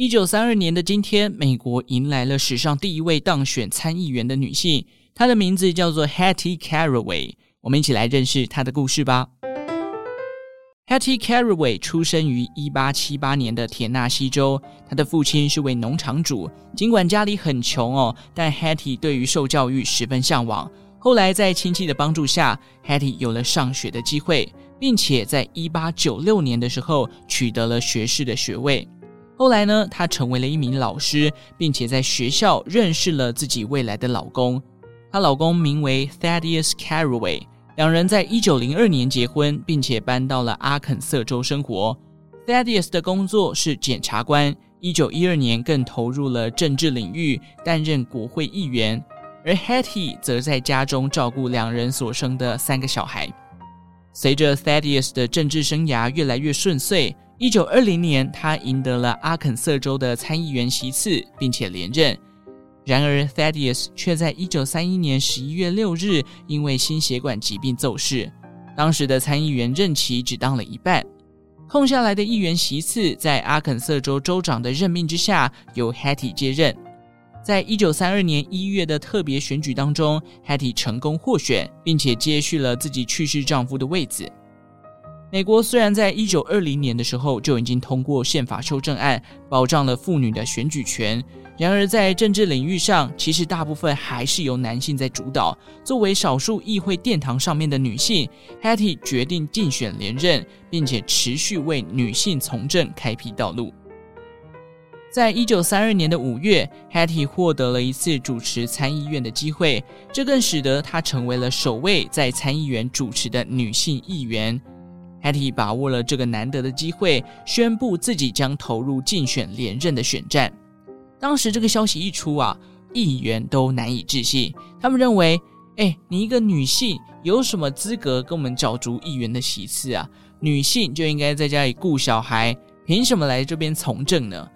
一九三二年的今天，美国迎来了史上第一位当选参议员的女性，她的名字叫做 Hattie Carraway。我们一起来认识她的故事吧。Hattie Caraway 出生于一八七八年的田纳西州，她的父亲是位农场主。尽管家里很穷哦，但 Hattie 对于受教育十分向往。后来在亲戚的帮助下，Hattie 有了上学的机会，并且在一八九六年的时候取得了学士的学位。后来呢，她成为了一名老师，并且在学校认识了自己未来的老公。她老公名为 Thaddeus Caraway，两人在一九零二年结婚，并且搬到了阿肯色州生活。Thaddeus 的工作是检察官，一九一二年更投入了政治领域，担任国会议员。而 Hetty 则在家中照顾两人所生的三个小孩。随着 Thaddeus 的政治生涯越来越顺遂。一九二零年，他赢得了阿肯色州的参议员席次，并且连任。然而，Thaddeus 却在一九三一年十一月六日因为心血管疾病骤逝。当时的参议员任期只当了一半，空下来的议员席次在阿肯色州州长的任命之下，由 Hattie 接任。在一九三二年一月的特别选举当中，Hattie 成功获选，并且接续了自己去世丈夫的位子。美国虽然在一九二零年的时候就已经通过宪法修正案，保障了妇女的选举权，然而在政治领域上，其实大部分还是由男性在主导。作为少数议会殿堂上面的女性，Hattie 决定竞选连任，并且持续为女性从政开辟道路。在一九三二年的五月，Hattie 获得了一次主持参议院的机会，这更使得她成为了首位在参议员主持的女性议员。Hattie 把握了这个难得的机会，宣布自己将投入竞选连任的选战。当时这个消息一出啊，议员都难以置信。他们认为，哎，你一个女性有什么资格跟我们角逐议员的席次啊？女性就应该在家里顾小孩，凭什么来这边从政呢？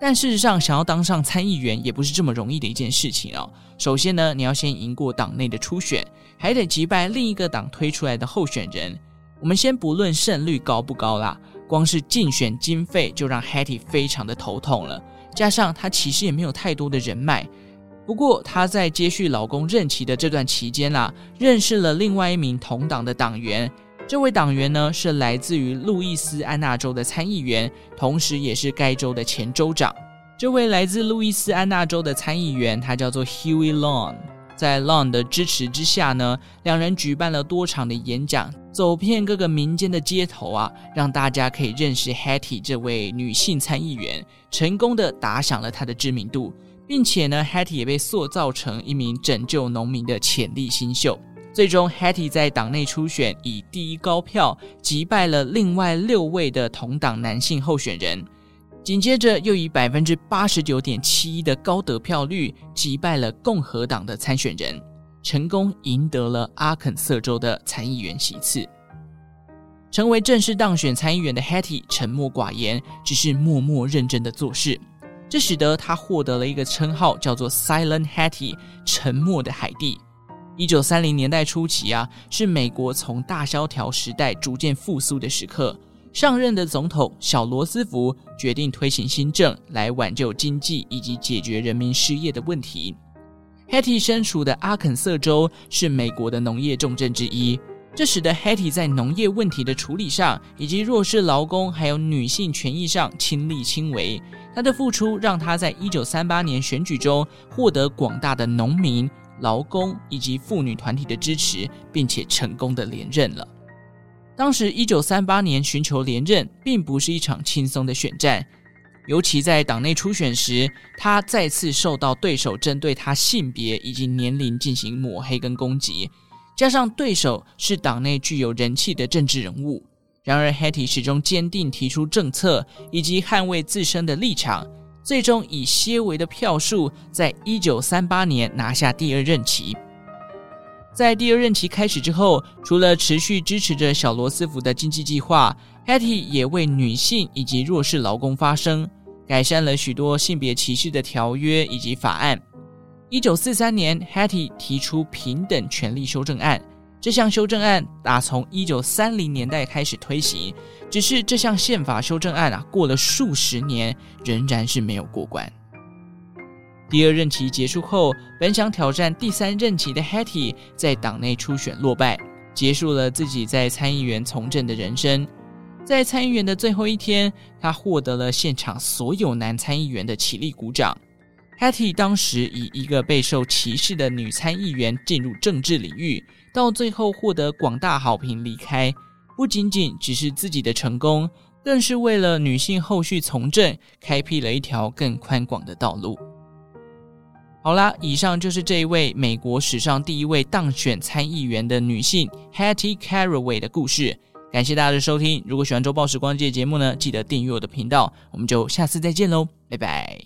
但事实上，想要当上参议员也不是这么容易的一件事情哦。首先呢，你要先赢过党内的初选，还得击败另一个党推出来的候选人。我们先不论胜率高不高啦，光是竞选经费就让 Hattie 非常的头痛了。加上她其实也没有太多的人脉。不过她在接续老公任期的这段期间啦，认识了另外一名同党的党员。这位党员呢，是来自于路易斯安那州的参议员，同时也是该州的前州长。这位来自路易斯安那州的参议员，他叫做 Huey Long。在 Long 的支持之下呢，两人举办了多场的演讲，走遍各个民间的街头啊，让大家可以认识 Hattie 这位女性参议员，成功的打响了她的知名度，并且呢，Hattie 也被塑造成一名拯救农民的潜力新秀。最终，Hattie 在党内初选以第一高票击败了另外六位的同党男性候选人。紧接着，又以百分之八十九点七一的高得票率击败了共和党的参选人，成功赢得了阿肯色州的参议员席次。成为正式当选参议员的 Hattie 沉默寡言，只是默默认真的做事，这使得他获得了一个称号，叫做 “Silent Hattie”（ 沉默的海蒂）。一九三零年代初期啊，是美国从大萧条时代逐渐复苏的时刻。上任的总统小罗斯福决定推行新政来挽救经济以及解决人民失业的问题。Hattie 身处的阿肯色州是美国的农业重镇之一，这使得 Hattie 在农业问题的处理上，以及弱势劳工还有女性权益上亲力亲为。他的付出让他在一九三八年选举中获得广大的农民、劳工以及妇女团体的支持，并且成功的连任了。当时，一九三八年寻求连任并不是一场轻松的选战，尤其在党内初选时，他再次受到对手针对他性别以及年龄进行抹黑跟攻击，加上对手是党内具有人气的政治人物。然而，Hattie 始终坚定提出政策以及捍卫自身的立场，最终以些微的票数，在一九三八年拿下第二任期。在第二任期开始之后，除了持续支持着小罗斯福的经济计划，Hattie 也为女性以及弱势劳工发声，改善了许多性别歧视的条约以及法案。一九四三年，Hattie 提出平等权利修正案，这项修正案打从一九三零年代开始推行，只是这项宪法修正案啊，过了数十年仍然是没有过关。第二任期结束后，本想挑战第三任期的 Hattie 在党内初选落败，结束了自己在参议员从政的人生。在参议员的最后一天，他获得了现场所有男参议员的起立鼓掌。Hattie 当时以一个备受歧视的女参议员进入政治领域，到最后获得广大好评离开，不仅仅只是自己的成功，更是为了女性后续从政开辟了一条更宽广的道路。好啦，以上就是这一位美国史上第一位当选参议员的女性 Hattie Caraway 的故事。感谢大家的收听，如果喜欢周报时光机的节目呢，记得订阅我的频道，我们就下次再见喽，拜拜。